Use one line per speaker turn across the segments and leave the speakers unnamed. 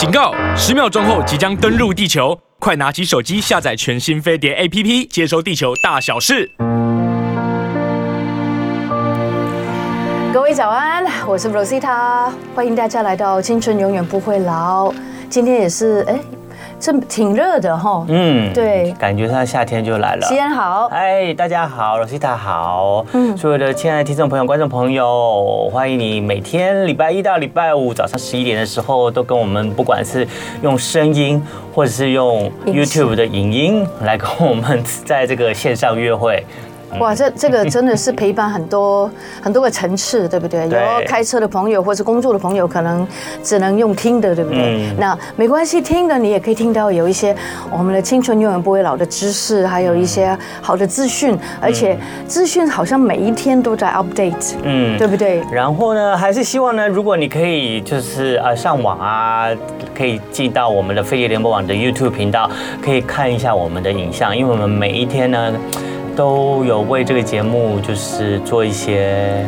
警告！十秒钟后即将登陆地球，快拿起手机下载全新飞碟 APP，接收地球大小事。
各位早安，我是 Rosita，欢迎大家来到青春永远不会老。今天也是哎。这挺热的哈，
嗯，
对，
感觉上夏天就来了。
西安好，
哎，大家好，Rosita 好，嗯，所有的亲爱的听众朋友、观众朋友，欢迎你每天礼拜一到礼拜五早上十一点的时候，都跟我们不管是用声音，或者是用 YouTube 的影音来跟我们在这个线上约会。
哇，这这个真的是陪伴很多 很多个层次，对不对？有开车的朋友或是工作的朋友，可能只能用听的，对不对？嗯、那没关系，听的你也可以听到有一些我们的青春永远不会老的知识，还有一些好的资讯，而且资讯好像每一天都在 update，嗯，对不对？
然后呢，还是希望呢，如果你可以就是啊上网啊，可以进到我们的飞碟联播网的 YouTube 频道，可以看一下我们的影像，因为我们每一天呢。都有为这个节目就是做一些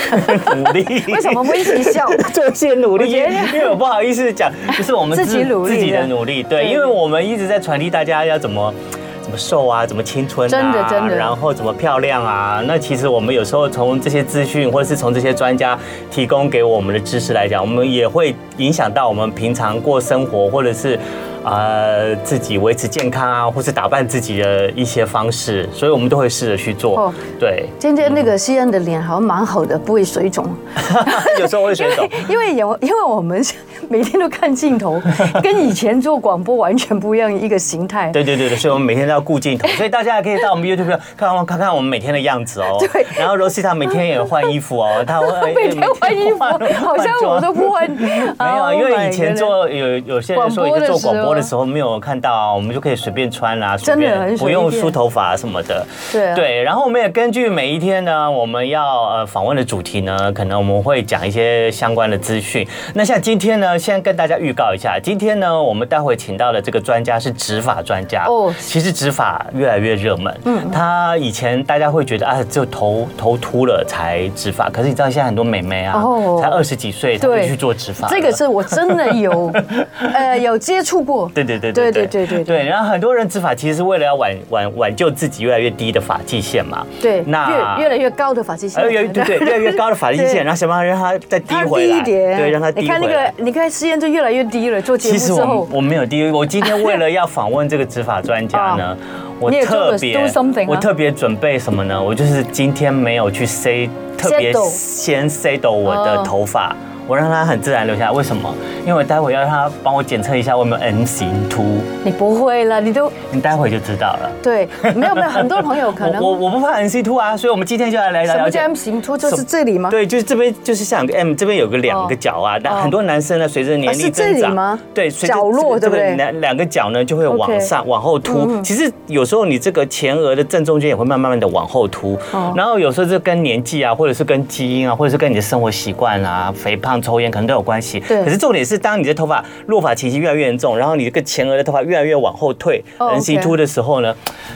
努力。
为什么会一起笑？
做一些努力，因为我不好意思讲，就是我们自己努力，自己的努力。对，因为我们一直在传递大家要怎么怎么瘦啊，怎么青春啊，
真的真的，
然后怎么漂亮啊。那其实我们有时候从这些资讯，或者是从这些专家提供给我们的知识来讲，我们也会影响到我们平常过生活，或者是。呃，自己维持健康啊，或是打扮自己的一些方式，所以我们都会试着去做。哦，对。
今天那个西恩的脸好像蛮好的，不会水肿。
有时候会水肿，
因为有因为我们 每天都看镜头，跟以前做广播完全不一样一个形态。
对对对对，所以我们每天都要顾镜头，所以大家也可以到我们 YouTube 看看看我们每天的样子哦。对。然后 Rosita 每天也换衣服哦，她会
每天换衣服，好像我都不换。
没有，因为以前做有有些人说，一个做广播。的时候没有看到啊，我们就可以随便穿啦，随便不用梳头发什么的。对对，然后我们也根据每一天呢，我们要呃访问的主题呢，可能我们会讲一些相关的资讯。那像今天呢，先跟大家预告一下，今天呢，我们待会请到的这个专家是植发专家哦。其实植发越来越热门，嗯，他以前大家会觉得啊，只有头头秃了才植发，可是你知道现在很多美眉啊，哦，才二十几岁，他会去做植发。这
个是我真的有 呃有接触过。
对对对对对对对对，然后很多人植发其实是为了要挽挽挽救自己越来越低的发际线嘛。
对，那越越来越高的发际线。
越对对，越来越高的发际线，然后想办法让它再低回来。对，让它低回来。
你看那个，你看时间就越来越低了。做节目之后，其实我
我没有低，我今天为了要访问这个执法专家呢，我特别我特别准备什么呢？我就是今天没有去塞，特别先塞到我的头发。我让他很自然留下来，为什么？因为我待会要让他帮我检测一下我有没有 M 型凸。
你不会了，你都
你待会就知道了。
对，没有没有，很多朋友可能
我我不怕 M 型秃啊，所以我们今天就要来聊聊。
什么叫 M 型凸？就是这里吗？
对，就是这边，就是像 M 这边有个两个角啊。那很多男生呢，随着年龄增长，对，
角落对不对？
两两个角呢就会往上往后凸。其实有时候你这个前额的正中间也会慢慢的往后凸。然后有时候这跟年纪啊，或者是跟基因啊，或者是跟你的生活习惯啊，肥胖、抽烟可能都有关。关系，可是重点是，当你的头发落发情形越来越严重，然后你这个前额的头发越来越往后退，人行秃的时候呢，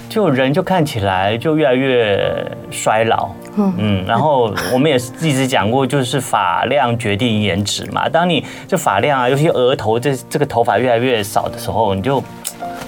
就人就看起来就越来越衰老。嗯，然后我们也是一直讲过，就是发量决定颜值嘛。当你这发量啊，尤其额头这这个头发越来越少的时候，你就。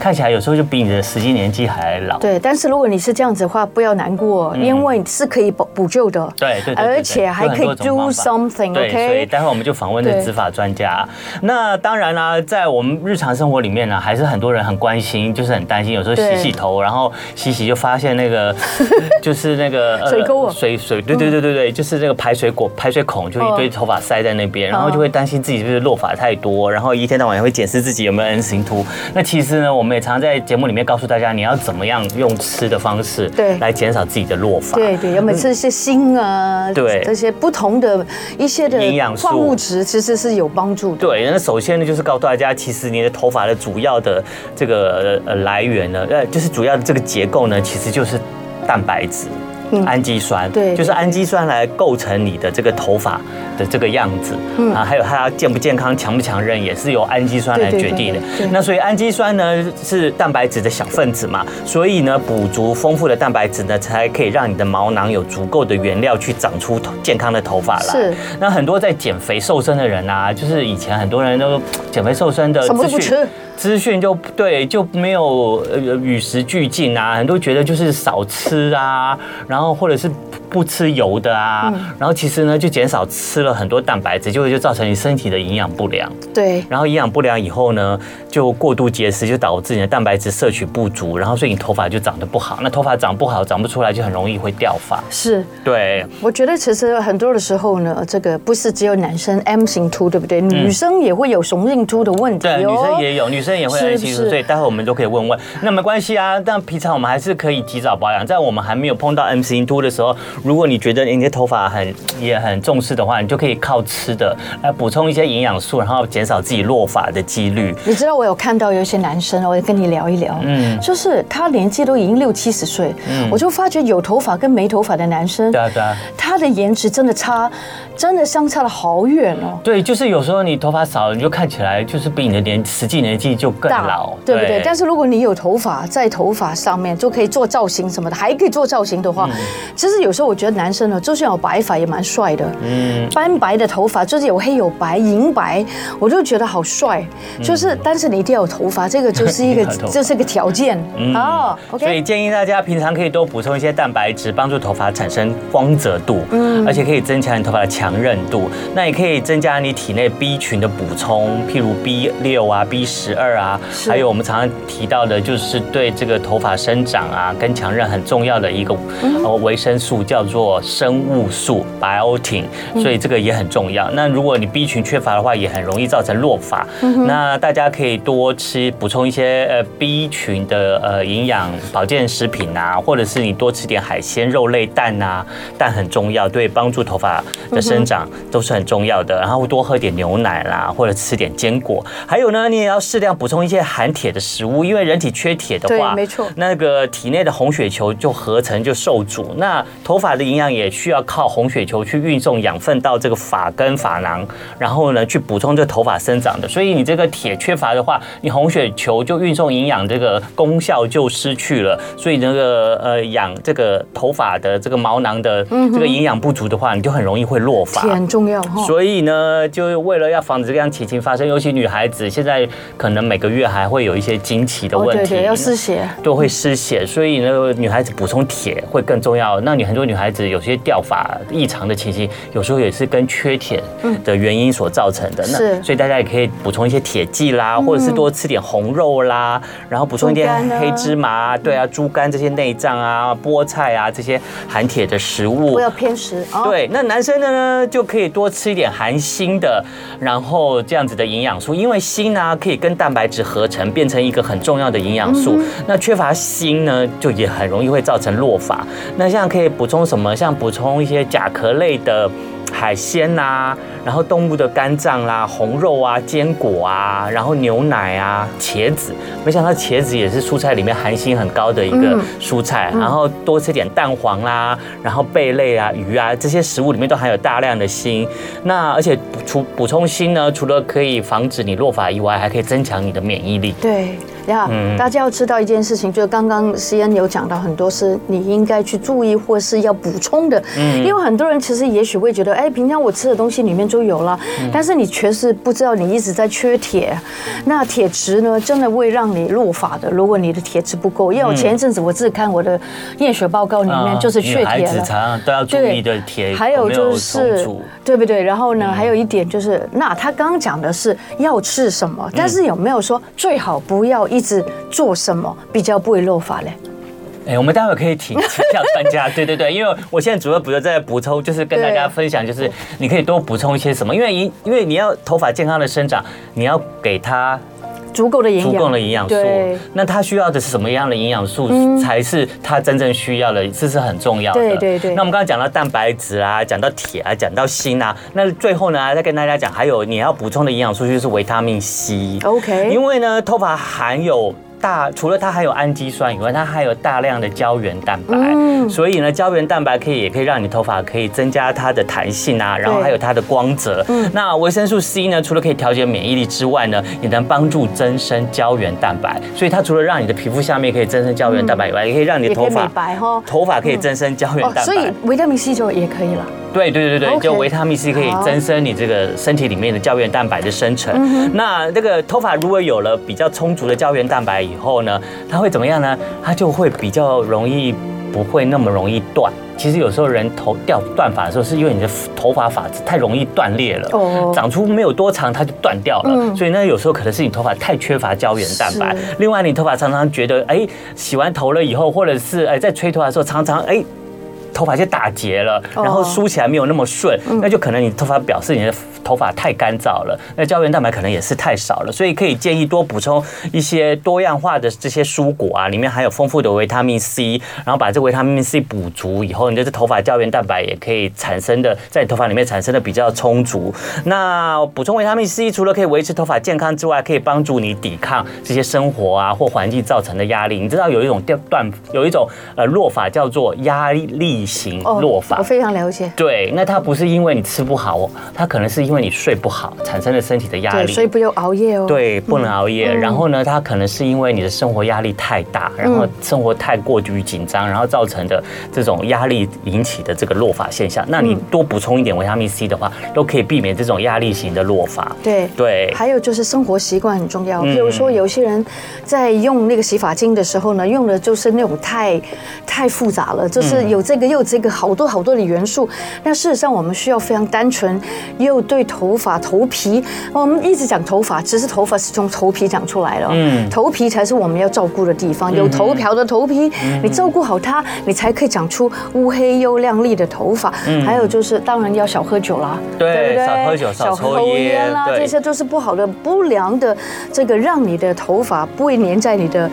看起来有时候就比你的实际年纪还老。
对，但是如果你是这样子的话，不要难过，因为是可以补补救的。
对对，
而且还可以 do something。对，
所以待会我们就访问这执法专家。那当然啦，在我们日常生活里面呢，还是很多人很关心，就是很担心，有时候洗洗头，然后洗洗就发现那个 就是那个
水沟啊
水水，对对对对对，就是那个排水管排水孔就一堆头发塞在那边，然后就会担心自己是不是落发太多，然后一天到晚也会检视自己有没有 N 型秃。那其实呢，我们。我们也常在节目里面告诉大家，你要怎么样用吃的方式，对，来减少自己的落发。
对对，有没有吃一些锌啊？对，这些不同的一些的营养素、矿物质，其实是有帮助的。
对，那首先呢，就是告诉大家，其实你的头发的主要的这个呃来源呢，呃，就是主要的这个结构呢，其实就是蛋白质。氨基酸，
对，
就是氨基酸来构成你的这个头发的这个样子，嗯啊，还有它健不健康、强不强韧，也是由氨基酸来决定的。那所以氨基酸呢是蛋白质的小分子嘛，所以呢补足丰富的蛋白质呢，才可以让你的毛囊有足够的原料去长出健康的头发来。
是。
那很多在减肥瘦身的人啊，就是以前很多人都减肥瘦身的资讯。资讯就对，就没有呃与时俱进啊，很多觉得就是少吃啊，然后或者是。不吃油的啊，然后其实呢，就减少吃了很多蛋白质，就会就造成你身体的营养不良。
对，
然后营养不良以后呢，就过度节食，就导致你的蛋白质摄取不足，然后所以你头发就长得不好。那头发长不好，长不出来，就很容易会掉发。
是，
对。
我觉得其实很多的时候呢，这个不是只有男生 M 型秃，对不对？女生也会有雄性秃的问题。
对，女生也有，女生也会 M 型秃，所以待会我们都可以问问。那没关系啊，但平常我们还是可以及早保养，在我们还没有碰到 M C 秃的时候，如果你觉得你的头发很也很重视的话，你就可以靠吃的来补充一些营养素，然后减少自己落发的几率。
你知道我有看到有一些男生，我也跟你聊一聊，嗯，就是他年纪都已经六七十岁，嗯，我就发觉有头发跟没头发的男生，
对啊对啊，
他的颜值真的差，真的相差了好远哦。
对，就是有时候你头发少了，你就看起来就是比你的年实际年纪就更老，
对不对？但是如果你有头发在头发上面就可以做造型什么的，还可以做造型的话，其实有时候我觉得男生呢。就算有白发也蛮帅的，嗯，斑白的头发就是有黑有白银白，我就觉得好帅。就是，但是你一定要有头发，这个就是一个，这是一个条件。哦，OK。
所以建议大家平常可以多补充一些蛋白质，帮助头发产生光泽度，嗯，而且可以增强你头发的强韧度。那也可以增加你体内 B 群的补充，譬如 B 六啊、B 十二啊，还有我们常常提到的，就是对这个头发生长啊跟强韧很重要的一个呃维生素，叫做生。物素 biotin，所以这个也很重要。那如果你 B 群缺乏的话，也很容易造成落发。那大家可以多吃补充一些呃 B 群的呃营养保健食品啊，或者是你多吃点海鲜、肉类、蛋啊，蛋很重要，对帮助头发的生长都是很重要的。然后多喝点牛奶啦，或者吃点坚果。还有呢，你也要适量补充一些含铁的食物，因为人体缺铁的话，
没错，
那个体内的红血球就合成就受阻，那头发的营养也需。要靠红血球去运送养分到这个发根、发囊，然后呢去补充这个头发生长的。所以你这个铁缺乏的话，你红血球就运送营养这个功效就失去了。所以那个呃养这个头发的这个毛囊的这个营养不足的话，你就很容易会落发。
很重要哈。
所以呢，就为了要防止这样情形发生，尤其女孩子现在可能每个月还会有一些经期的问题，
对对，要失血，
都会失血。所以呢，女孩子补充铁会更重要。那你很多女孩子有些掉发异常的情形，有时候也是跟缺铁的原因所造成的。那所以大家也可以补充一些铁剂啦，或者是多吃点红肉啦，然后补充一点黑芝麻，对啊，猪肝这些内脏啊，菠菜啊这些含铁的食物。
不要偏食。
对，那男生的呢就可以多吃一点含锌的，然后这样子的营养素，因为锌呢可以跟蛋白质合成，变成一个很重要的营养素。那缺乏锌呢，就也很容易会造成落发。那像可以补充什么？像补充一些。甲壳类的海鲜呐、啊，然后动物的肝脏啦、红肉啊、坚果啊，然后牛奶啊、茄子，没想到茄子也是蔬菜里面含锌很高的一个蔬菜。然后多吃点蛋黄啦，然后贝类啊、鱼啊这些食物里面都含有大量的锌。那而且补补充锌呢，除了可以防止你落发以外，还可以增强你的免疫力。
对。呀，大家要知道一件事情，就是刚刚思恩有讲到很多是你应该去注意或是要补充的。嗯，因为很多人其实也许会觉得，哎，平常我吃的东西里面就有了，但是你确实不知道你一直在缺铁。那铁质呢，真的会让你落发的。如果你的铁质不够，因为我前一阵子我自己看我的验血报告里面就是缺铁了。女孩子
常常都要注意的铁，
还有就是对不对？然后呢，还有一点就是，那他刚刚讲的是要吃什么，但是有没有说最好不要一直做什么比较不会落发嘞？
哎，我们待会可以请请教专家。对对对，因为我现在主要不是在补充，就是跟大家分享，就是你可以多补充一些什么，因为因因为你要头发健康的生长，你要给它
足够的营养，
足够的营养素。那它需要的是什么样的营养素才是它真正需要的？这是很重要的。
对对对。
那我们刚才讲到蛋白质啊，讲到铁啊，讲到锌啊，那最后呢，再跟大家讲，还有你要补充的营养素就是维他命 C。
OK。
因为呢，头发含有大除了它还有氨基酸以外，它还有大量的胶原蛋白，所以呢，胶原蛋白可以也可以让你头发可以增加它的弹性啊，然后还有它的光泽。那维生素 C 呢，除了可以调节免疫力之外呢，也能帮助增生胶原蛋白。所以它除了让你的皮肤下面可以增生胶原蛋白以外，也可以让你的头发
白哈，
头发可以增生胶原蛋白。
所以维他命 C 就也可以了。
对对对对，就维他命 C 可以增生你这个身体里面的胶原蛋白的生成。那这个头发如果有了比较充足的胶原蛋白以后呢，它会怎么样呢？它就会比较容易不会那么容易断。其实有时候人头掉断发的时候，是因为你的头发发质太容易断裂了，长出没有多长它就断掉了。所以呢，有时候可能是你头发太缺乏胶原蛋白。另外，你头发常常觉得哎，洗完头了以后，或者是哎在吹头发的时候，常常哎。头发就打结了，然后梳起来没有那么顺，那就可能你头发表示你的头发太干燥了，那胶原蛋白可能也是太少了，所以可以建议多补充一些多样化的这些蔬果啊，里面含有丰富的维他命 C，然后把这维他命 C 补足以后，你的这头发胶原蛋白也可以产生的在你头发里面产生的比较充足。那补充维他命 C 除了可以维持头发健康之外，可以帮助你抵抗这些生活啊或环境造成的压力。你知道有一种掉断有一种呃落法叫做压力。型落发，
我非常了解。
对，那它不是因为你吃不好，它可能是因为你睡不好产生了身体的压力，
所以不要熬夜哦。
对，不能熬夜。然后呢，它可能是因为你的生活压力太大，然后生活太过于紧张，然后造成的这种压力引起的这个落法现象。那你多补充一点维他命 C 的话，都可以避免这种压力型的落发。
对对。还有就是生活习惯很重要，比如说有些人在用那个洗发精的时候呢，用的就是那种太太复杂了，就是有这个。有这个好多好多的元素，那事实上我们需要非常单纯，又对头发头皮，我们一直讲头发，其实头发是从头皮长出来的，嗯，头皮才是我们要照顾的地方。有头瓢的头皮，你照顾好它，你才可以长出乌黑又亮丽的头发。还有就是，当然要少喝酒啦，对不对？
少喝酒，少抽烟啦，
这些都是不好的、不良的，这个让你的头发不会粘在你的。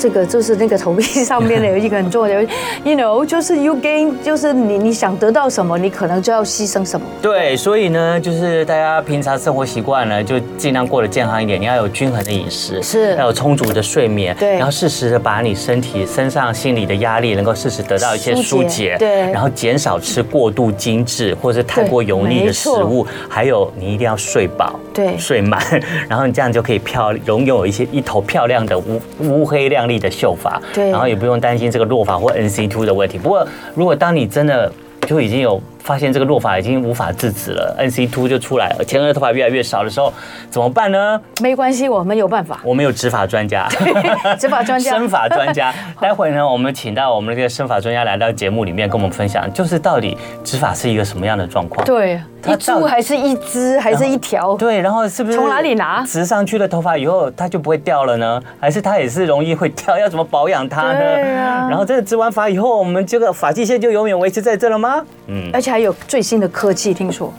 这个就是那个头皮上面的有一个很重要的，you know，就是 you gain，就是你你想得到什么，你可能就要牺牲什么。
对，所以呢，就是大家平常生活习惯呢，就尽量过得健康一点。你要有均衡的饮食，是，要有充足的睡眠，对，然后适时的把你身体、身上、心理的压力能够适时得到一些疏解，对，然后减少吃过度精致或者是太过油腻的食物，还有你一定要睡饱，对，睡满，然后你这样就可以漂拥有一些一头漂亮的乌乌黑亮丽的秀发，对，然后也不用担心这个落发或 NC two 的问题。不过，如果当你真的就已经有。发现这个落发已经无法制止了，NC two 就出来了，前额头发越来越少的时候怎么办呢？
没关系，我们有办法。
我们有植发专家，
植发专家，
生发专家。待会呢，我们请到我们这个生发专家来到节目里面跟我们分享，就是到底植发是一个什么样的状况？
对，一株还是一支还是一条？
对，然后是不是
从哪里拿？
植上去的头发以后它就不会掉了呢？还是它也是容易会掉？要怎么保养它呢？对啊。然后这个植完发以后，我们这个发际线就永远维持在这了吗？
嗯，而且还有最新的。科技，听说。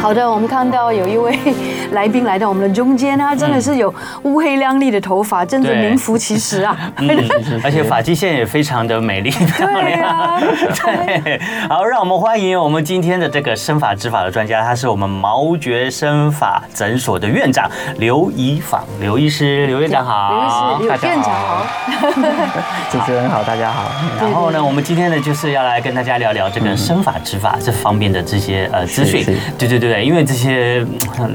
好的，我们看到有一位来宾来到我们的中间，他真的是有乌黑亮丽的头发，真的名副其实啊！
而且发际线也非常的美丽 漂亮。对，好，让我们欢迎我们今天的这个生发植发的专家，他是我们毛觉生发诊所的院长刘怡坊刘医师，刘院长好，
刘院长好，
主持人好，大家好。
然后呢，我们今天呢就是要来跟大家聊聊这个生发植发这方面的这些呃资讯。对对对。对，因为这些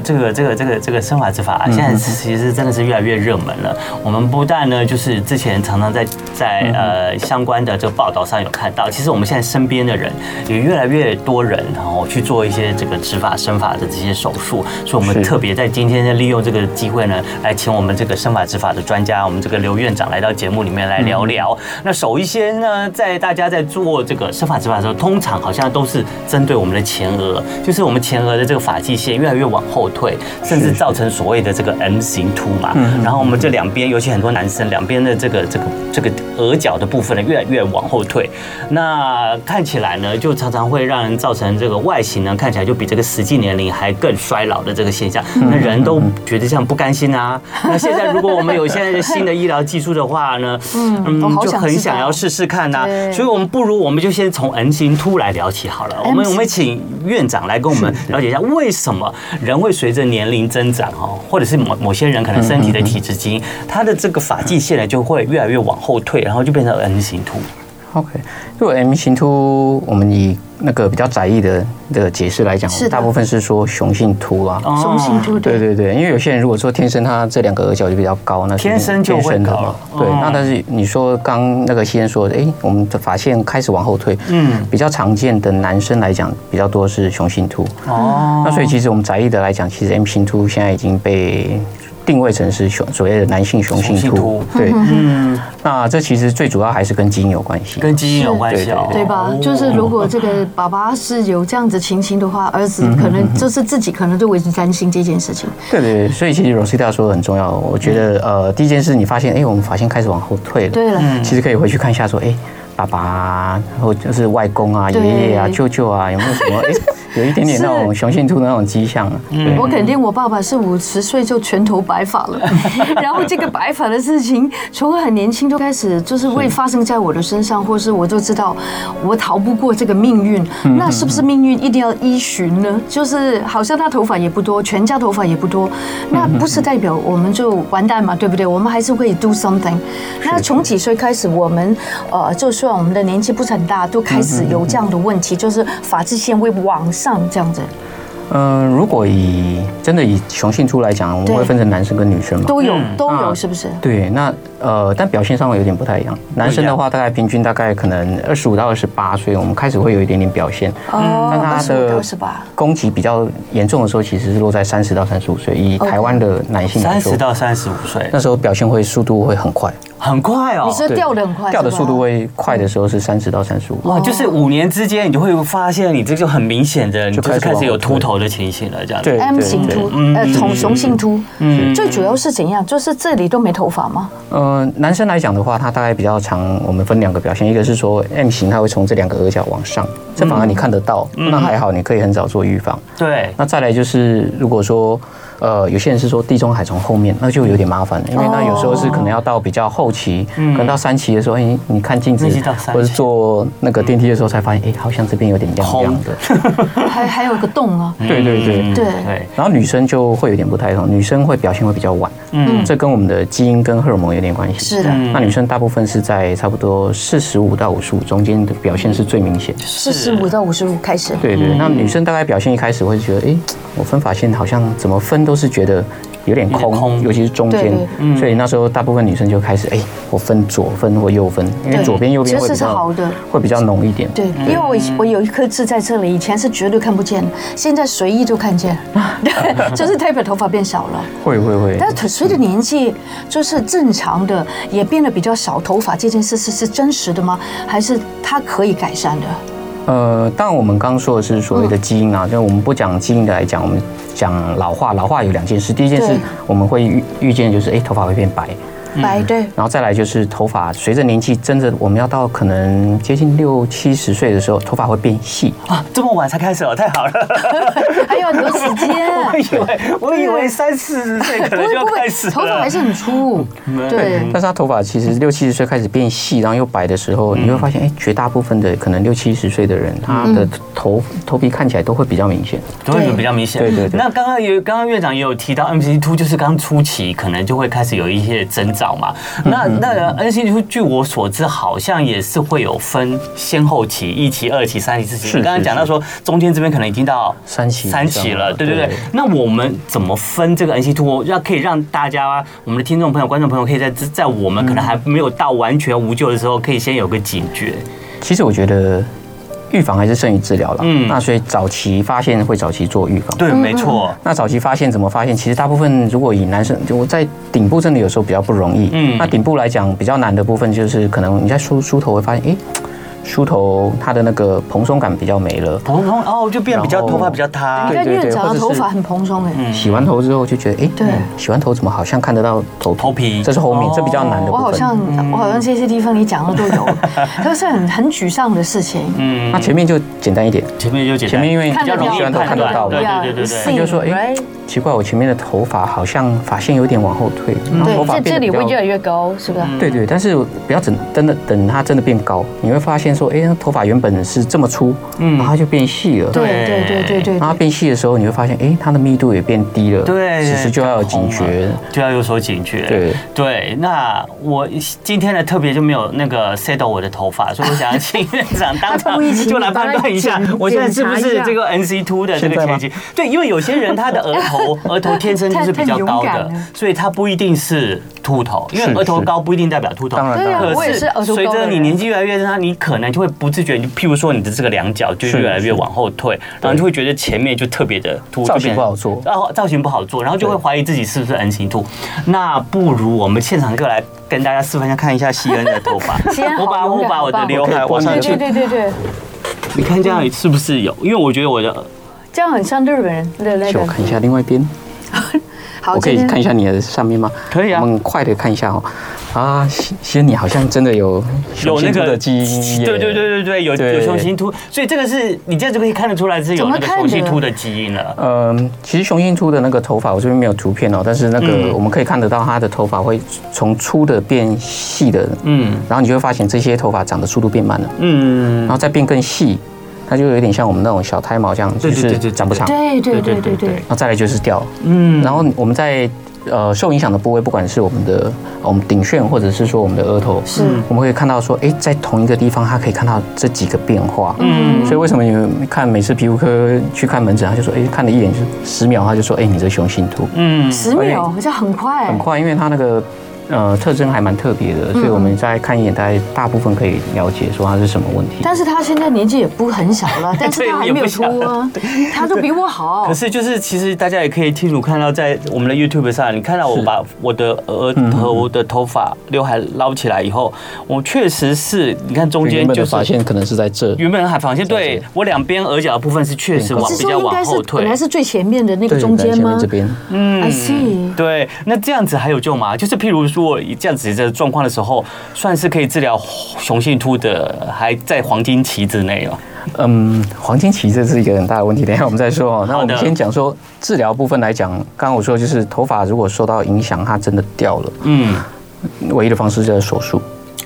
这个这个这个这个生发植发啊，现在其实真的是越来越热门了。我们不但呢，就是之前常常在在呃相关的这个报道上有看到，其实我们现在身边的人也越来越多人然后去做一些这个植法生法的这些手术，所以我们特别在今天呢利用这个机会呢，来请我们这个生发植发的专家，我们这个刘院长来到节目里面来聊聊。那首先呢，在大家在做这个生发植发的时候，通常好像都是针对我们的前额，就是我们前额的。这个发际线越来越往后退，甚至造成所谓的这个 M 型秃嘛。然后我们这两边，尤其很多男生两边的这个这个这个额角的部分呢，越来越往后退。那看起来呢，就常常会让人造成这个外形呢，看起来就比这个实际年龄还更衰老的这个现象。那人都觉得这样不甘心啊。那现在如果我们有现在的新的医疗技术的话呢，嗯，就很想要试试看呐。所以我们不如我们就先从 M 型秃来聊起好了。我们我们请院长来跟我们了解一下。下，为什么人会随着年龄增长哦，或者是某某些人可能身体的体质基因，他的这个发际线呢就会越来越往后退，然后就变成 M 型秃。
OK，如果 M 型秃，我们以那个比较窄义的的解释来讲，大部分是说雄性秃啊。
雄性秃，对
对对，因为有些人如果说天生他这两个额角就比较高，那
天生就会高。
对，那但是你说刚那个先生说，哎，我们的发线开始往后退，嗯，比较常见的男生来讲比较多是雄性秃。哦，那所以其实我们窄义的来讲，其实 M 型秃现在已经被。定位成是雄所谓的男性雄性秃，对，嗯，那这其实最主要还是跟基因有关系，
跟基因有关系，
对吧？就是如果这个爸爸是有这样子情形的话，儿子可能就是自己可能就为之担心这件事情。
对对对，所以其实 Rosita 说的很重要，我觉得呃，第一件事你发现，哎，我们发现开始往后退了，
对了，
其实可以回去看一下，说，哎，爸爸，然后就是外公啊、爷爷啊、舅舅啊，有没有什么？哎。有一点点那种雄性秃的那种迹象。
嗯，我肯定我爸爸是五十岁就全头白发了，然后这个白发的事情从很年轻就开始，就是会发生在我的身上，或是我就知道我逃不过这个命运。那是不是命运一定要依循呢？就是好像他头发也不多，全家头发也不多，那不是代表我们就完蛋嘛？对不对？我们还是会 do something。那从几岁开始，我们呃，就算我们的年纪不是很大，都开始有这样的问题，就是发际线会往上这样子。
嗯，如果以真的以雄性出来讲，我们会分成男生跟女生嘛？
都有，都有，是不是？
对，那呃，但表现上会有点不太一样。男生的话，大概平均大概可能二十五到二十八岁，我们开始会有一点点表现。
哦，二十五到二十八。
攻击比较严重的时候，其实是落在三十到三十五岁。以台湾的男性来说，
三十到三十五岁，
那时候表现会速度会很快。
很快哦，
你是掉的很快，
掉的速度会快的时候是三十到三十五。
哇，就是五年之间，你就会发现你这就很明显的，你就开始有秃头的情形了，这样子。
对
，M 型秃，呃，从雄性秃，嗯，最主要是怎样？就是这里都没头发吗？
呃，男生来讲的话，他大概比较长。我们分两个表现，一个是说 M 型，他会从这两个额角往上，这反而你看得到，那还好，你可以很早做预防。
对。
那再来就是，如果说。呃，有些人是说地中海从后面，那就有点麻烦，因为那有时候是可能要到比较后期，可能到三期的时候，哎，你看镜子或者坐那个电梯的时候才发现，哎，好像这边有点亮亮的，
还还有个洞啊。
对对对对。然后女生就会有点不太同，女生会表现会比较晚，嗯，这跟我们的基因跟荷尔蒙有点关系。
是的。
那女生大部分是在差不多四十五到五十五中间的表现是最明显。
四十五到五十五开始。
对对。那女生大概表现一开始会觉得，哎，我分发线好像怎么分都是觉得。有点空，尤其是中间，所以那时候大部分女生就开始哎，我分左分或右分，因为左边右边会比较好的，会比较浓一点。
对，因为我我有一颗痣在这里，以前是绝对看不见，现在随意就看见，对，就是代表头发变少了。
会会会。
但随着年纪，就是正常的也变得比较少头发，这件事是是真实的吗？还是它可以改善的？
呃，当然我们刚刚说的是所谓的基因啊，就我们不讲基因的来讲，我们。讲老化，老化有两件事。第一件事，我们会预预见就是，哎，头发会变白。
白对，
然后再来就是头发随着年纪真的，我们要到可能接近六七十岁的时候，头发会变细
啊！这么晚才开始哦，太好了，
还有很多时间。
我以为我以为三四十岁可能就要开始，
头发还是很粗。对，
但是他头发其实六七十岁开始变细，然后又白的时候，你会发现，哎，绝大部分的可能六七十岁的人，他的头头皮看起来都会比较明显，
都会比较明显。对对对。那刚刚有刚刚院长也有提到，M 型秃就是刚初期可能就会开始有一些征兆嘛，那那 M 型秃，据我所知，好像也是会有分先后期，一期、二期、三期、四期。你刚刚讲到说，中间这边可能已经到三期，三期了，对对对。那我们怎么分这个 N C two？？要可以让大家，我们的听众朋友、观众朋友，可以在在我们可能还没有到完全无救的时候，可以先有个警觉。
其实我觉得。预防还是胜于治疗了。嗯，那所以早期发现会早期做预防。
对，没错。
那早期发现怎么发现？其实大部分如果以男生，就在顶部真的有时候比较不容易。嗯，那顶部来讲比较难的部分就是可能你在梳梳头会发现，哎。梳头，它的那个蓬松感比较没了，
蓬松哦，就变比较头发比较塌。
对对对，长的头发很蓬松哎。
洗完头之后就觉得，哎，对，洗完头怎么好像看得到头
头皮？
这是后面，这比较难的部分。
我好像我好像这些地方你讲的都有，都是很很沮丧的事情。
嗯，那前面就简单一点，
前面就简单，
前面因为比较容易洗完头看得到，
对对对对。
他就说，哎。奇怪，我前面的头发好像发线有点往后退，然后头发变得
这这里会越来越高，是不是？
对对，但是不要等，真的等它真的变高，你会发现现说，哎，头发原本是这么粗，嗯，然后它就变细了。
对对对对对。
然后变细的时候，你会发现，哎，它的密度也变低了。
对。
其实就要有警觉，
就要有所警觉。
对
对。那我今天呢，特别就没有那个 set 我的头发，所以我想要请院长当场 就来判断一下，我现在是不是这个 NC Two 的这个前期？对，因为有些人他的额头额头天生就是比较高的，所以它不一定是秃头，因为额头高不一定代表秃头。
当然，当然。
可是随着你年纪越来越大，你可能就会不自觉，你譬如说你的这个两角就越来越往后退，然后就会觉得前面就特别的凸，
造型不好做，
然后造型不好做，然后就会怀疑自己是不是 N 型秃。那不如我们现场就来跟大家示范一下，看一下希恩的头发。我把我把我的刘海往上去，
对对对对。
你看这样是不是有？因为我觉得我的
这样很像日本人的那个。
我看一下另外一边。好，我可以看一下你的上面吗？
可以啊。
我们快的看一下哦。啊，其实你好像真的有
有那个
的基因。
对对对对对，有有雄性秃，所以这个是你这样就可以看得出来是有那个雄性秃的基因了。
嗯，其实雄性秃的那个头发，我这边没有图片哦，但是那个我们可以看得到，它的头发会从粗的变细的，嗯，然后你就会发现这些头发长的速度变慢了，嗯，然后再变更细。它就有点像我们那种小胎毛这样，就是长不长。
对对对对对。然
后再来就是掉。嗯。然后我们在呃受影响的部位，不管是我们的我们顶旋，或者是说我们的额头，是，我们可以看到说，哎，在同一个地方，它可以看到这几个变化。嗯。所以为什么你们看每次皮肤科去看门诊，他就说，哎，看了一眼就十秒，他就说，哎，你这雄性秃。
嗯。十秒好像很快。
很快，因为它那个。呃，特征还蛮特别的，所以我们再看一眼，大概大部分可以了解说它是什么问题。
但是他现在年纪也不很小了，但是他还没有秃啊，他都比我好。
可是就是其实大家也可以清楚看到，在我们的 YouTube 上，你看到我把我的额头的头发刘海捞起来以后，我确实是你看中间就是
发现可能是在这，
原本还发现对我两边额角的部分是确实往比较往后退，
本来是最前面的那个中间吗？
这边，
嗯，I see。
对，那这样子还有救吗？就是譬如说。如果以这样子的状况的时候，算是可以治疗雄性秃的，还在黄金期之内了。
嗯，黄金期这是一个很大的问题，等一下我们再说哦。那我们先讲说治疗部分来讲，刚刚我说就是头发如果受到影响，它真的掉了，嗯，唯一的方式就是手术。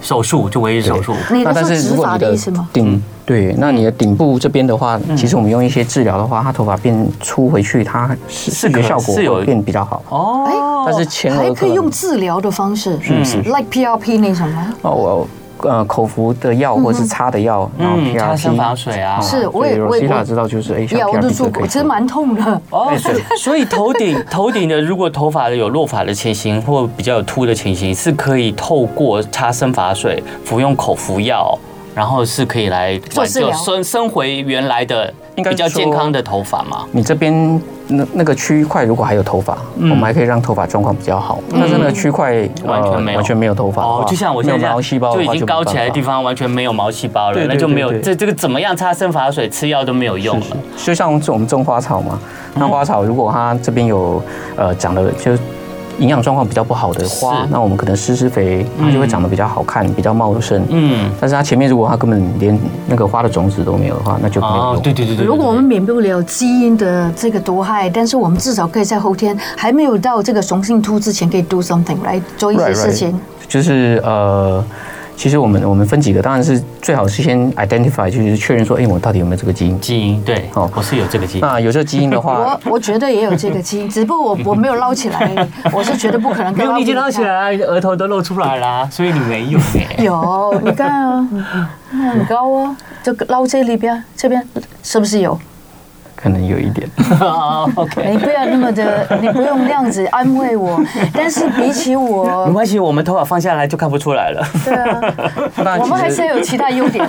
手术就唯一手术。
那但是如果你的
顶对，那你的顶部这边的话，其实我们用一些治疗的话，它头发变粗回去，它视觉效果会变比较好哦。但是前额
还可以用治疗的方式，是不是？Like PRP 那种吗？
哦，我。呃，口服的药或者是擦的药，然后 PRP
擦生发水啊，
是，我也我也
知道，就是哎，
我都做过，其实蛮痛的。哦。
所以头顶 头顶的，如果头发的有落发的情形或比较有秃的情形，是可以透过擦生发水、服用口服药，然后是可以来做治疗，生生回原来的比较健康的头发嘛。
你这边。那那个区块如果还有头发，我们还可以让头发状况比较好。但是那个区块完全没有完全没有头发
哦，就像我现在毛细胞就已经高起来的地方完全没有毛细胞了，那就没有这这个怎么样擦生发水、吃药都没有用了。
就像我们种花草嘛，那花草如果它这边有呃长得就。营养状况比较不好的花，那我们可能施施肥，它就会长得比较好看，比较茂盛。嗯，但是它前面如果它根本连那个花的种子都没有的话，那就没有用。
对对对对。
如果我们免不了基因的这个毒害，但是我们至少可以在后天还没有到这个雄性秃之前，可以 do something 来做一些事情。
就是呃。其实我们我们分几个，当然是最好是先 identify，就是确认说，哎，我到底有没有这个基因？
基因对，哦，我是有这个基因。
那有这个基因的话，
我我觉得也有这个基因，只不过我 我没有捞起来，我是觉得不可能。
没有，你已经捞起来了，额头都露出来了，所以你没有。
有，你看啊，很高啊，就捞这里边，这边是不是有？
可能有一点，
OK，
你不要那么的，你不用那样子安慰我。但是比起我，
没关系，我们头发放下来就看不出来了。
对啊，我们还是要有其他优点。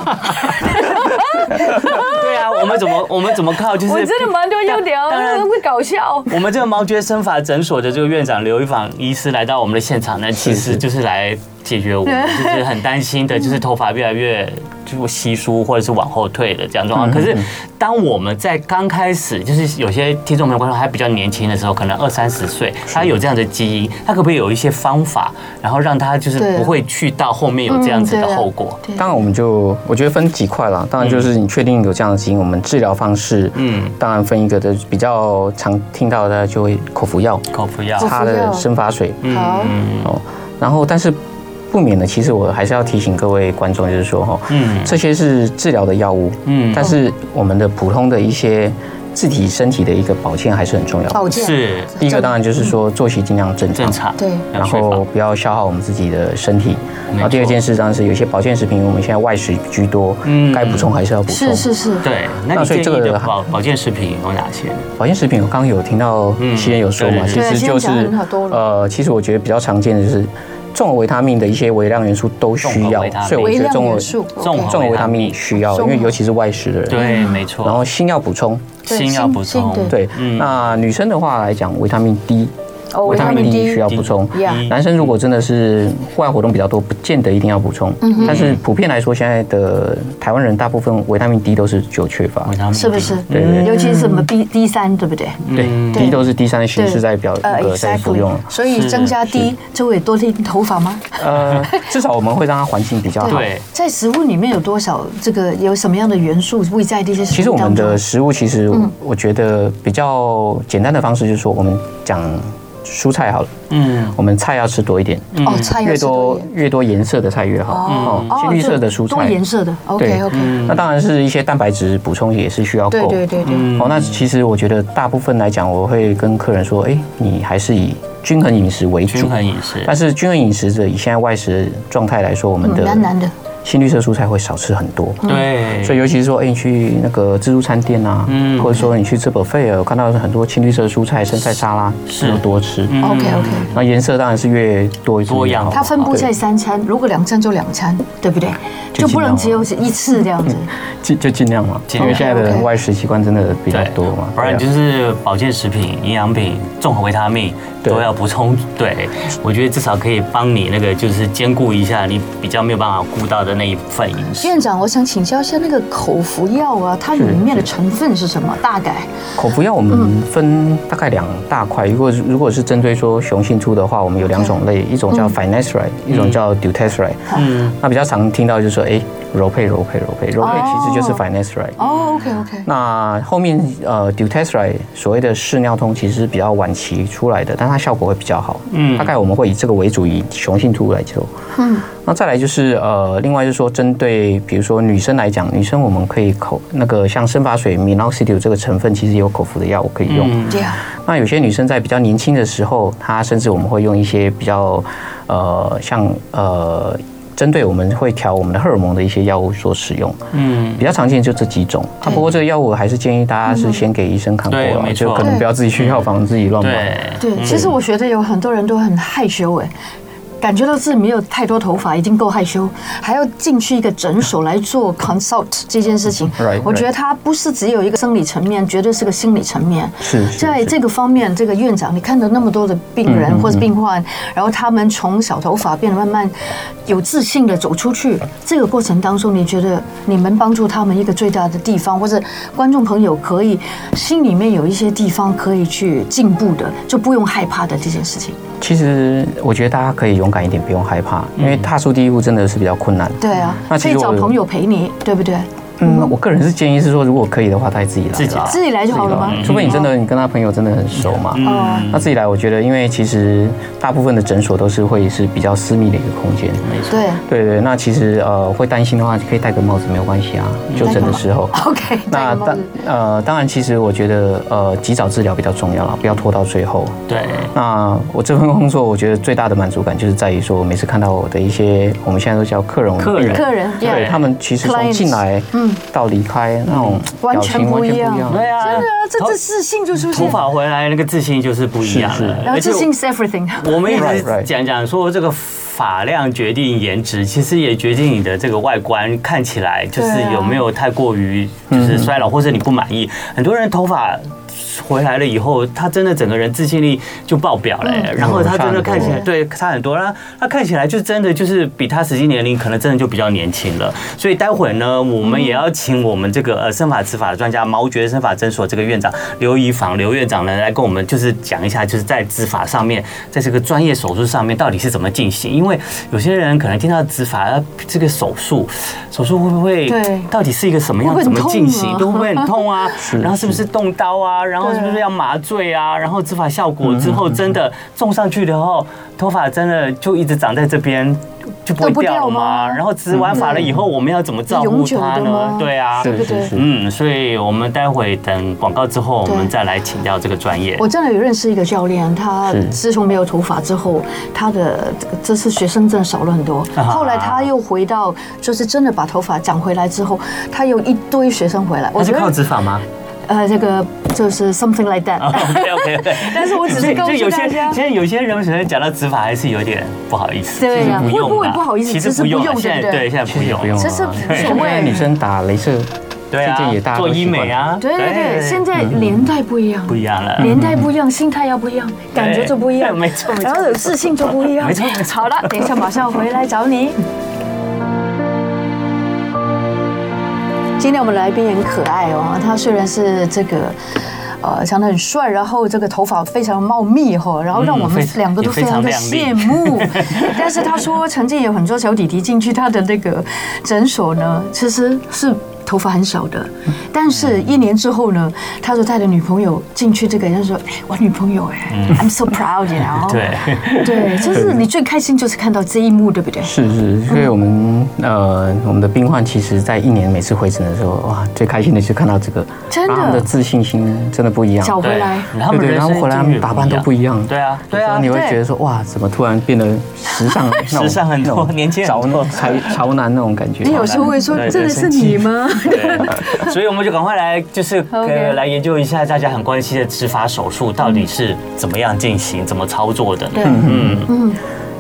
对啊，我们怎么我们怎么靠？就是
我真的蛮多优点哦，当然会搞笑。
我们这个毛觉生发诊所的这个院长刘一访医师来到我们的现场呢，其实就是来。解决我们 就是很担心的，就是头发越来越就稀疏或者是往后退的这样状况。可是当我们在刚开始，就是有些听众朋友观众还比较年轻的时候，可能二三十岁，他有这样的基因，他可不可以有一些方法，然后让他就是不会去到后面有这样子的后果？
当然，我们就我觉得分几块了。当然，就是你确定有这样的基因，我们治疗方式，嗯，当然分一个的比较常听到的就会口服药，
口服药，
擦的生发水，
好，
哦，然后但是。不免的，其实我还是要提醒各位观众，就是说哈，嗯，这些是治疗的药物，嗯，但是我们的普通的一些。自己身体的一个保健还是很重要。
保健
是
第一个，当然就是说作息尽量正常，
正常
对，
然后不要消耗我们自己的身体。然后第二件事当然是有些保健食品，我们现在外食居多，嗯，该补充还是要补充。
是是是，
对。那所以这个保保健食品有哪些？
保健食品我刚刚有听到西恩有说嘛，其实就是呃，其实我觉得比较常见的就是。综合维他命的一些微量元素都需要，
所以我觉得综合
综合维他命。需要，因为尤其是外食的人，
对，没错。
然后锌要补充，
锌要补充，
对。那女生的话来讲，维他命 D。维他命 D 需要补充。男生如果真的是户外活动比较多，不见得一定要补充。但是普遍来说，现在的台湾人大部分维他命 D 都是有缺乏。
是不是？
对对。
尤其是什么 B D 三，对不对？
对，D 都是 D 三的形式在表呃在服用。
所以增加 D 就会多剃头发吗？
呃，至少我们会让它环境比较好。
对，
在食物里面有多少这个有什么样的元素会在这些食物？
其实我们的食物其实我觉得比较简单的方式就是说，我们讲。蔬菜好了，嗯，我们菜要吃多一点，
哦，菜
越多越多颜色的菜越好，哦，鲜绿色的蔬菜，
多颜色的，OK OK，
那当然是一些蛋白质补充也是需要够，
对对对对，
哦，那其实我觉得大部分来讲，我会跟客人说，哎，你还是以均衡饮食为主，
均衡饮食，
但是均衡饮食者以现在外食状态来说，我们的
难难的。
鲜绿色蔬菜会少吃很多，
对，
所以尤其是说，哎，你去那个自助餐店啊，嗯，或者说你去吃 buffet，我看到很多青绿色蔬菜、生菜沙拉，是。要多吃。
OK OK，
那颜色当然是越多
多样。
它分布在三餐，如果两餐就两餐，对不对？就不能只有一次这样子。
尽就尽量嘛，因为现在的外食习惯真的比较多嘛，
不然就是保健食品、营养品、综合维他命都要补充。对，我觉得至少可以帮你那个就是兼顾一下你比较没有办法顾到的。那一部分饮食。
院长，我想请教一下，那个口服药啊，它里面的成分是什么？大概
口服药我们分大概两大块。如果如果是针对说雄性秃的话，我们有两种类，一种叫 finasteride，一种叫 dutasteride。嗯，那比较常听到就是说，哎，柔配柔配柔配柔配，其实就是 finasteride。
哦，OK OK。
那后面呃 dutasteride 所谓的视尿通，其实是比较晚期出来的，但它效果会比较好。嗯，大概我们会以这个为主，以雄性秃来做。嗯。那再来就是呃，另外就是说，针对比如说女生来讲，女生我们可以口那个像生发水 minoxidil 这个成分，其实有口服的药物可以用。
这样。
那有些女生在比较年轻的时候，她甚至我们会用一些比较呃，像呃，针对我们会调我们的荷尔蒙的一些药物所使用。嗯。比较常见就这几种。啊，不过这个药物还是建议大家是先给医生看过了，就可能不要自己去药房自己乱买。
对，其实我觉得有很多人都很害羞哎。感觉到自己没有太多头发，已经够害羞，还要进去一个诊所来做 consult 这件事情。我觉得他不是只有一个生理层面，绝对是个心理层面。
是，
在这个方面，这个院长，你看到那么多的病人或者病患，然后他们从小头发变得慢慢有自信的走出去，这个过程当中，你觉得你们帮助他们一个最大的地方，或者观众朋友可以心里面有一些地方可以去进步的，就不用害怕的这件事情。
其实我觉得大家可以勇敢一点，不用害怕，因为踏出第一步真的是比较困难。
对啊，那可以找朋友陪你，对不对？
嗯，我个人是建议是说，如果可以的话，他自己来，
自己自己来就好了吗？
除非你真的你跟他朋友真的很熟嘛，嗯，那自己来，我觉得，因为其实大部分的诊所都是会是比较私密的一个空间，
没错，对。
对对。那其实呃会担心的话，可以戴个帽子没有关系啊，就诊的时候。
OK。
那当呃当然，其实我觉得呃及早治疗比较重要了，不要拖到最后。
对。
那我这份工作，我觉得最大的满足感就是在于说，每次看到我的一些我们现在都叫客人，
客人，客人，
对他们其实从进来嗯到离开。那种
完全不一样，
对啊，
真的，这这自信就出现。
头发回来，那个自信就是不一样了。
然后自信是 everything。
我们一直 讲讲说，这个发量决定颜值，其实也决定你的这个外观看起来就是有没有太过于就是衰老，或者你不满意。很多人头发。回来了以后，他真的整个人自信力就爆表了，然后他真的看起来对差很多，他他看起来就真的就是比他实际年龄可能真的就比较年轻了。所以待会呢，我们也要请我们这个呃生法执法的专家毛觉生法诊所这个院长刘怡房刘院长呢来跟我们就是讲一下，就是在执法上面，在这个专业手术上面到底是怎么进行？因为有些人可能听到植发这个手术，手术会不会对？到底是一个什么样怎么进行？都会不会很痛啊？然后是不是动刀啊？然后是不是要麻醉啊？然后植发效果之后真的种上去的后，头发真的就一直长在这边，就不会掉吗？然后植完发了以后，我们要怎么照顾它呢？对啊，
对对对，
嗯，所以我们待会等广告之后，我们再来请教这个专业。
我真的有认识一个教练，他自从没有头发之后，他的这次学生真的少了很多。后来他又回到，就是真的把头发长回来之后，他有一堆学生回来。
我是靠植发吗？
呃，这个就是 something like that。
OK OK OK。
但是我只是告诉大家，
其实有些人可能讲到执法还是有点不好意思。
对呀，会不会不好意思？
其实不用，现在对，现在不用，
不用。
其实所谓
女生打镭射，
对啊，做医美啊，
对对对。现在年代不一样，
不一样了，
年代不一样，心态要不一样，感觉就不一样，
没错，
然后有自信就不一
样，没错。
好了，等一下马上回来找你。今天我们来宾很可爱哦，他虽然是这个，呃，长得很帅，然后这个头发非常茂密哈，然后让我们两个都非常的羡慕。但是他说，曾经有很多小弟弟进去他的那个诊所呢，其实是。头发很少的，但是一年之后呢，他说带着女朋友进去这个，他说：“哎，我女朋友哎，I'm so proud。”然后对对，就是你最开心就是看到这一幕，对不对？
是是，所以我们呃，我们的病患其实在一年每次回诊的时候，哇，最开心的是看到这个，
真的，
他们的自信心真的不一样。
找回来，
对对，然后回来他们打扮都不一样。
对啊，对啊，
你会觉得说哇，怎么突然变得时尚？
时尚很多，年轻人
潮潮男那种感觉。
你有时候会说，真的是你吗？
对，所以我们就赶快来，就是呃，来研究一下大家很关心的植发手术到底是怎么样进行、怎么操作的。
嗯嗯，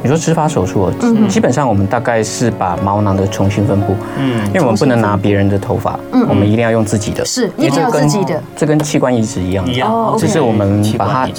你说植发手术，基本上我们大概是把毛囊的重新分布。嗯，因为我们不能拿别人的头发，我们一定要用自己的。
是，一定要自己的。
这跟器官移植一样，
一样，
只是我们把它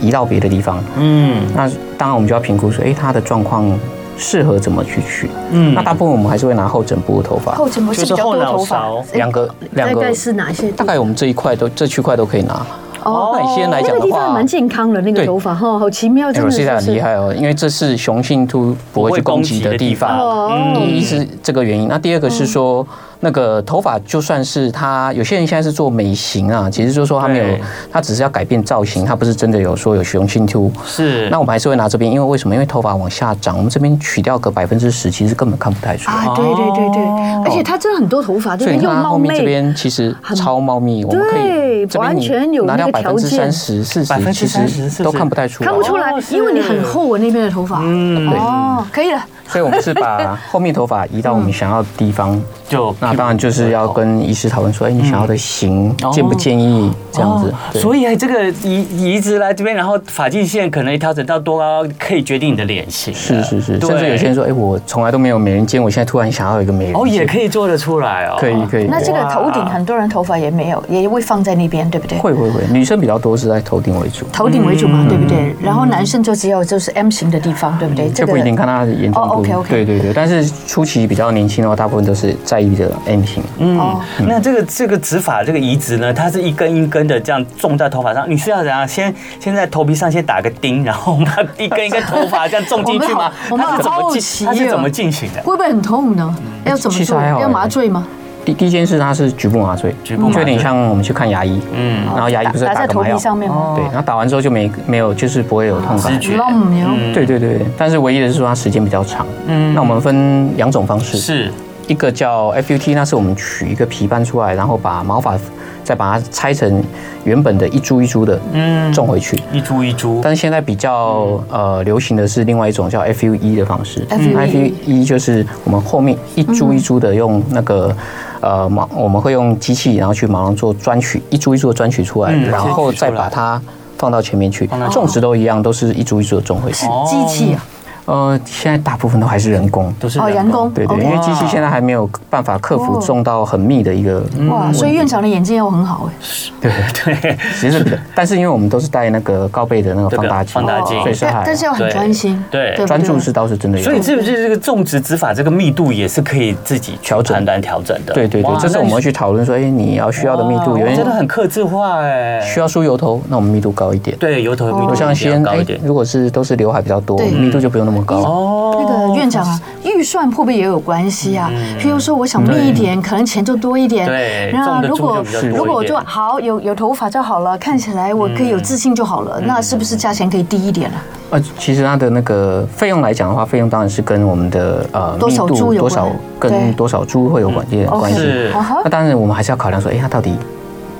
移到别的地方。嗯，那当然我们就要评估说，哎，它的状况。适合怎么去取？嗯，那大部分我们还是会拿后枕部的头发。
后枕部是比较多头发，
两个两个。
大概是哪些？
大概我们这一块都这区块都可以拿。哦，那你先来讲的话，那个地方
蛮健康的那个头发哈，好奇妙，真的是。
很厉害哦，因为这是雄性秃不会去攻击的地方。哦，第一是这个原因，那第二个是说。那个头发就算是他，有些人现在是做美型啊，其实就是说他没有，他只是要改变造型，他不是真的有说有雄性秃。是。那我们还是会拿这边，因为为什么？因为头发往下长，我们这边取掉个百分之十，其实根本看不太出来。
啊，对对对对，而且他真的很多头发，对，又茂密。
这边其实超茂密，我们可以
完全有那个条件。拿掉百分之三
十、四十，都看不太出来。
看不出来，因为你很厚，我那边的头发。嗯，对。哦，可以了。
所以我们是把后面头发移到我们想要的地方，就那当然就是要跟医师讨论说，哎，你想要的型建不建议这样子？
所以这个移移植来这边，然后发际线可能调整到多高，可以决定你的脸型。
是是是，甚至有些人说，哎，我从来都没有美人尖，我现在突然想要一个美人。
哦，也可以做得出来哦。
可以可以。
那这个头顶很多人头发也没有，也会放在那边，对不对？
会会会，女生比较多是在头顶为主。
头顶为主嘛，对不对？然后男生就只有就是 M 型的地方，对不对？
这不一定，看他的严重度。OK OK。对对对。但是初期比较年轻的话，大部分都是在意的 M 型。
嗯，那这个这个植发这个移植呢，它是一根一根的这样种在头发上。你是要怎样？先先在头皮上先打个钉，然后把一根一根头发这样种进去吗？
我们好奇，
它是怎么进行的？
会不会很痛呢？要怎么做？要麻醉吗？
第第一件事，它是局部麻醉，局部就有点像我们去看牙医，嗯，然后牙医不是打在头皮上面吗？对，然后打完之后就没没有，就是不会有痛感。对对对，但是唯一的是说它时间比较长。嗯，那我们分两种方式，是一个叫 FUT，那是我们取一个皮瓣出来，然后把毛发再把它拆成原本的一株一株的，嗯，种回去，
一株一株。
但是现在比较呃流行的是另外一种叫 FUE 的方式，FUE 就是我们后面一株一株的用那个。呃，毛我们会用机器，然后去马上做钻取一株一株的钻取出来，然后再把它放到前面去。种植都一样，都是一株一株的种回去。
机器啊。
呃，现在大部分都还是人工，
都是人工。
对对，因为机器现在还没有办法克服种到很密的一个。
哇，所以院长的眼睛又很好哎。
对对，其实但是因为我们都是戴那个高倍的那个放大镜，
放大镜，
所以但是要很专心。
对，
专注是倒是真的有。
所以是不是这个种植植发这个密度也是可以自己调整、单调整的？
对对对，这是我们会去讨论说，哎，你要需要的密度，有人
真的很克制化哎。
需要梳油头，那我们密度高一点。
对，油头密度
像先哎，如果是都是刘海比较多，密度就不用那么。么高
哦。那个院长啊，预算会不会也有关系啊？譬如说，我想密一点，可能钱就多一点。
对，
那如果如果我就好有有头发就好了，看起来我可以有自信就好了，那是不是价钱可以低一点呢？
呃，其实它的那个费用来讲的话，费用当然是跟我们的呃密度多少跟多少株会有关系关系。那当然我们还是要考量说，哎，它到底。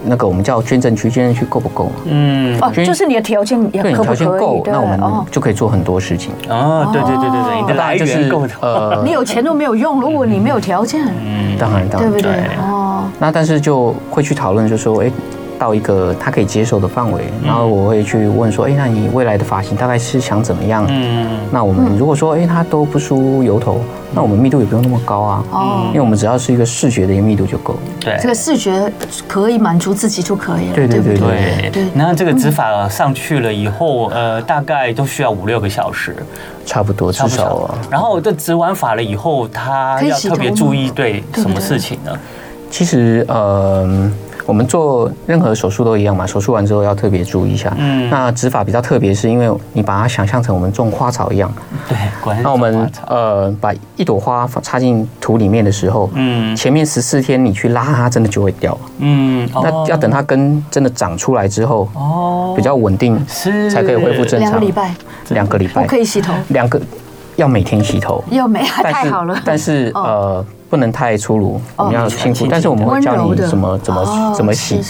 那个我们叫捐赠区，捐赠区够不够？
嗯，哦，就是你的条件也可不可以？
对，条件够，那我们就可以做很多事情。
哦，对对对对对，你的来源够。
的，你有钱都没有用，如果你没有条件，
嗯，当然当然，对不对？哦，那但是就会去讨论，就说，哎。到一个他可以接受的范围，然后我会去问说，哎，那你未来的发型大概是想怎么样？嗯，那我们如果说，哎，他都不梳油头，那我们密度也不用那么高啊。哦，因为我们只要是一个视觉的一个密度就够。
对，
这个视觉可以满足自己就可以了。
对对对
对对。然后这个植发上去了以后，呃，大概都需要五六个小时，
差不多至少啊。
然后这植完发了以后，他要特别注意对什么事情呢？
其实，呃。我们做任何手术都一样嘛，手术完之后要特别注意一下。嗯，那植发比较特别，是因为你把它想象成我们种花草一样。
对，
那我们呃把一朵花插进土里面的时候，嗯，前面十四天你去拉它，真的就会掉。嗯，那要等它根真的长出来之后，哦，比较稳定，是才可以恢复正常。
两个礼拜，
两个礼拜。
不可以洗头。
两个要每天洗头。
要每太好了。
但是呃。不能太粗鲁，我们要辛苦，但是我们会教你怎么怎么怎么洗。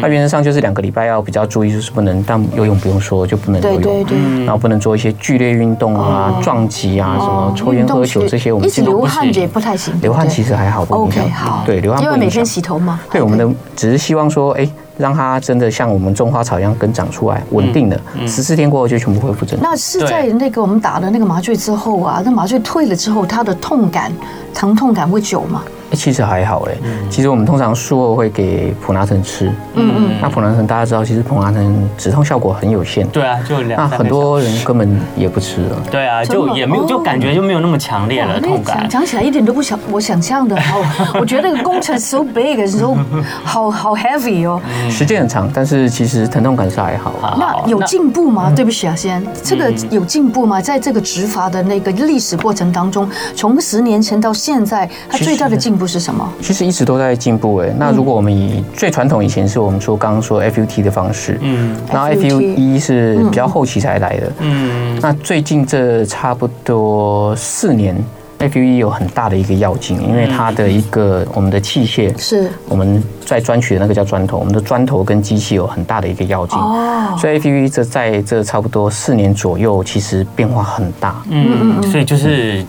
那原则上就是两个礼拜要比较注意，就是不能，但游泳不用说，就不能游泳。对对对。然后不能做一些剧烈运动啊、撞击啊、什么抽烟喝酒这些，我们
一直流汗也不太行。
流汗其实还好
，OK 好。
对，流汗不影响。
因为每天洗头嘛。
对，我们的只是希望说，哎。让它真的像我们种花草一样根长出来，稳定的，十四天过后就全部恢复正常。
那是在那个我们打了那个麻醉之后啊，那麻醉退了之后，它的痛感、疼痛感会久吗？
其实还好哎，其实我们通常术后会给普拿疼吃，嗯嗯，那普拿疼大家知道，其实普拿疼止痛效果很有限，
对啊，就两，
那很多人根本也不吃了，
对啊，就也没有，就感觉就没有那么强烈了痛感。
讲起来一点都不想我想象的，我觉得那个工程 so big，so 好好 heavy 哦，
时间很长，但是其实疼痛感是还好。
那有进步吗？对不起啊，先，这个有进步吗？在这个植发的那个历史过程当中，从十年前到现在，它最大的进步是什么？
其实一直都在进步诶。那如果我们以最传统以前是我们说刚刚说 FUT 的方式，嗯，然后 FUE 是比较后期才来的，嗯，那最近这差不多四年，FUE 有很大的一个要进，因为它的一个我们的器械是。我们在专取的那个叫砖头，我们的砖头跟机器有很大的一个要进。哦，所以 FUE 这在这差不多四年左右，其实变化很大，
嗯嗯，所以就是。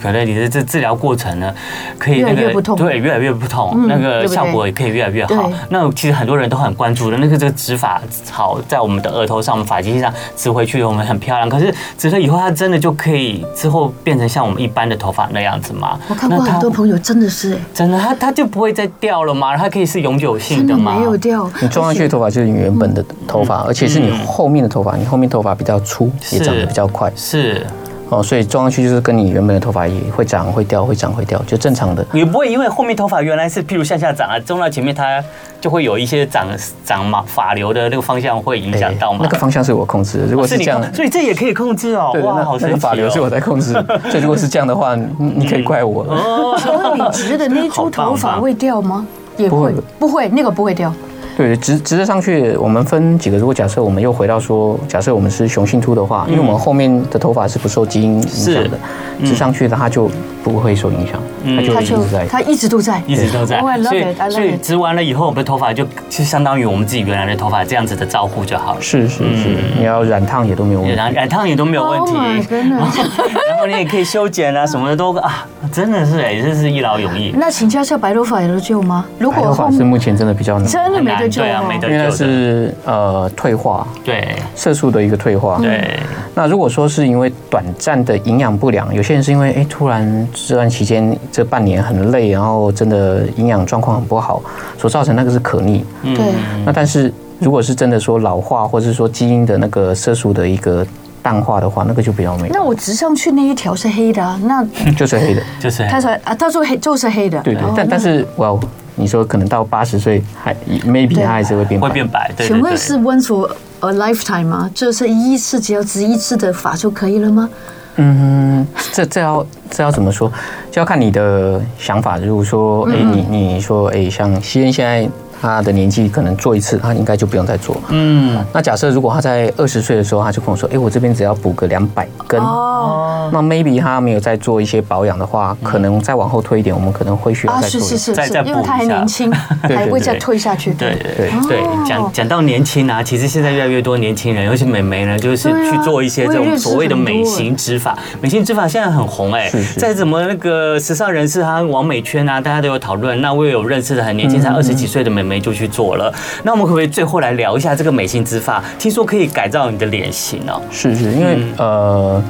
可能你的这治疗过程呢，可以那个对越来越不同，那个效果也可以越来越好。那其实很多人都很关注的，那个这个植发好在我们的额头上，我们发际线上植回去，我们很漂亮。可是植了以后，它真的就可以之后变成像我们一般的头发那样子吗？
我看过很多朋友真的是，
真的，它它就不会再掉了吗？它可以是永久性的吗？
没有掉，
你装上去的头发就是你原本的头发，而且是你后面的头发，你后面头发比较粗，也长得比较快，
是。
哦，所以装上去就是跟你原本的头发也会长、会掉、会长、会掉，就正常的。
也不会因为后面头发原来是譬如向下长啊，种到前面它就会有一些长长嘛发流的那个方向会影响到吗？
那个方向是我控制的。如果是这样，
所以这也可以控制哦。哇，好神奇哦！
那个发流是我在控制，所以如果是这样的话，你可以怪我。
哦，请问你植的那 株头发会掉吗？也不会，不会，那个不会掉。
对，直直着上去，我们分几个。如果假设我们又回到说，假设我们是雄性秃的话，因为我们后面的头发是不受基因影响的，直上去的它就不会受影响，它就一直在，
它一直都在，
一直都在。所以所以植完了以后，我们的头发就就相当于我们自己原来的头发这样子的照顾就好了。
是是是，你要染烫也都没有问题，
染染烫也都没有问题。然后你也可以修剪啊什么的都啊，真的是哎，真是一劳永逸。
那请教一下，白头发有得救吗？如果
白头发是目前真的比较难，
真的没得。
对啊，没得救的。
因为它是呃退化，
对
色素的一个退化。
对，
那如果说是因为短暂的营养不良，有些人是因为哎突然这段期间这半年很累，然后真的营养状况很不好，所造成那个是可逆。对。那但是如果是真的说老化，或者是说基因的那个色素的一个淡化的话，那个就比较美。
那我植上去那一条是黑的啊？那
就是黑的，
就是
他说啊，他说黑就是黑的。
对对，但但是哇。你说可能到八十岁还 maybe 它还是会变白，
会变白。
请问是 once for a lifetime 吗？就是一次只要植一次的发就可以了吗？
嗯，这这要这要怎么说？就要看你的想法。如果说，哎，你你说，哎，像西恩现在。他的年纪可能做一次，他应该就不用再做。嗯，那假设如果他在二十岁的时候，他就跟我说：“哎，我这边只要补个两百根。”哦，那 maybe 他没有再做一些保养的话，可能再往后推一点，我们可能会需要再做，
是是是，
再再补一下，
因为他还年轻，还会再推下去。
对对对，讲讲到年轻啊，其实现在越来越多年轻人，尤其美眉呢，就是去做一些这种所谓的美型植发。美型植发现在很红哎，再怎么那个时尚人士，啊网美圈啊，大家都有讨论。那我也有认识的很年轻，才二十几岁的美眉。就去做了。那我们可不可以最后来聊一下这个美型植发？听说可以改造你的脸型哦。
是是，因为呃，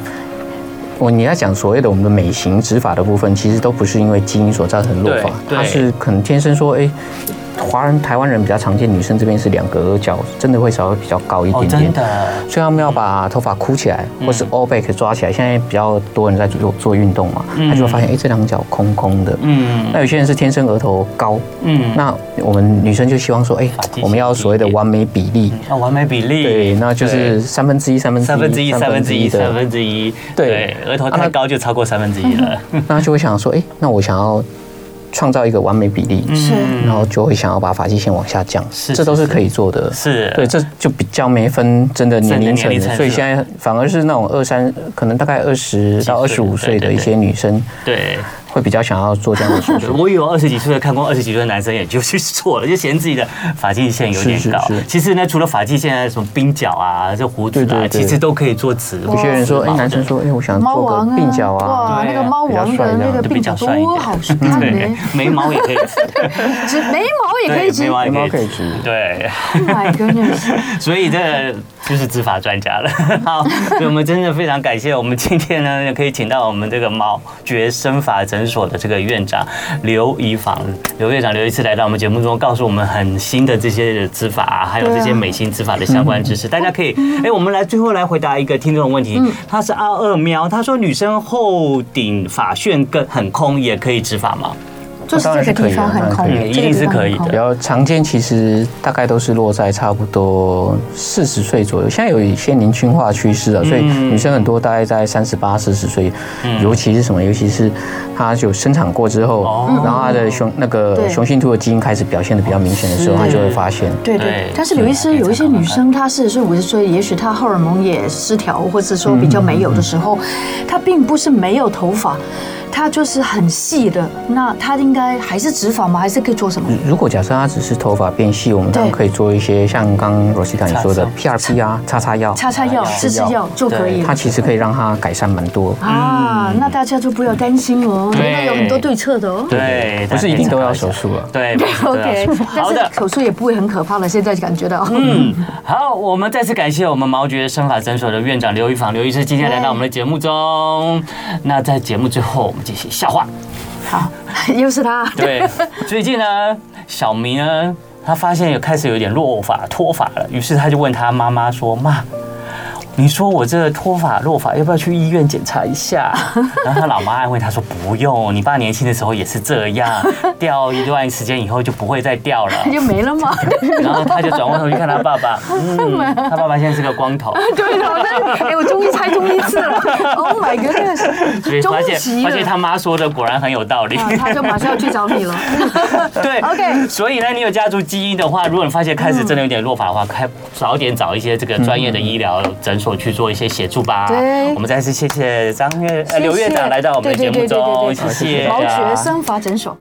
我你要讲所谓的我们的美型植发的部分，其实都不是因为基因所造成的落发，它是可能天生说哎。华人、台湾人比较常见，女生这边是两个额角，真的会稍微比较高一点点。
真的，
所以他们要把头发箍起来，或是 all back 抓起来。现在比较多人在做做运动嘛，他就会发现，哎，这两角空空的。嗯。那有些人是天生额头高。嗯。那我们女生就希望说，哎，我们要所谓的完美比例。
啊，完美比例。
对，那就是三分之一、三分之一、
三分之一、三分之一、三分之一。对，额头太高就超过三分之一了。
那就会想说，哎，那我想要。创造一个完美比例，是，然后就会想要把发际线往下降，是，这都是可以做的，
是，
对，这就比较没分真的年龄层，所以现在反而是那种二三，可能大概二十到二十五岁的一些女生，
对。
会比较想要做这样的手 术。
我以为二十几岁看过二十几岁的男生也就去做了，就嫌自己的发际线有点高。其实呢，除了发际线，什么鬓角啊，这胡子啊，其实都可以做植。
有些人说，哎，男生说，哎，我想做个鬓角啊，
哇，那个猫王的那个鬓角多好看呢。
眉毛也可以植，
眉毛也可以植，
眉毛也可以植。
对。
My goodness！
所以这就是执法专家了。好，所以我们真的非常感谢我们今天呢，可以请到我们这个毛觉生法诊所的这个院长刘怡芳，刘院长刘医师来到我们节目中，告诉我们很新的这些植发，还有这些美心执法的相关知识。大家可以，哎，我们来最后来回答一个听众的问题。他是阿二喵，他说女生后顶发旋根很空，也可以执法吗？
就是这个地方很空，
一定是可以的。
比较常见，其实大概都是落在差不多四十岁左右。现在有一些年轻化趋势了，所以女生很多大概在三十八、四十岁，尤其是什么？尤其是她就生产过之后，然后她的雄那个雄性秃的基因开始表现的比较明显的时候，她就会发现。
对对。但是刘医师有一些女生，她四十岁、五十岁，也许她荷尔蒙也失调，或者说比较没有的时候，她并不是没有头发。它就是很细的，那它应该还是植发吗？还是可以做什么？
如果假设它只是头发变细，我们当然可以做一些像刚刚 Rosita 你说的 PRP 啊，擦擦药，
擦擦药，吃吃药就可以。
它其实可以让它改善蛮多
啊。那大家就不要担心哦，应该有很多对策的哦。
对，
不是一定都要手术啊。
对，
OK。但是，手术也不会很可怕了。现在就感觉到。
嗯，好，我们再次感谢我们毛觉生发诊所的院长刘玉芳刘医师今天来到我们的节目中。那在节目最后，我们进行笑话。
好，又是他。
对，最近呢，小明呢，他发现有开始有点落发脱发了，于是他就问他妈妈说：“妈。”你说我这个脱发落发要不要去医院检查一下？然后他老妈安慰他说：“不用，你爸年轻的时候也是这样，掉一段时间以后就不会再掉了，
就没了吗？”
然后他就转过头去看他爸爸，嗯，他爸爸现在是个光头。
对的，哎，我终于猜中一次了。Oh my god！
所以发现发现他妈说的果然很有道理。
他就马上要去找你了。
对，OK。所以呢，你有家族基因的话，如果你发现开始真的有点落发的话，开早点找一些这个专业的医疗诊所。所去做一些协助吧。对，我们再次谢谢张院呃刘院长来到我们的节目中，谢谢。
毛学生发诊所。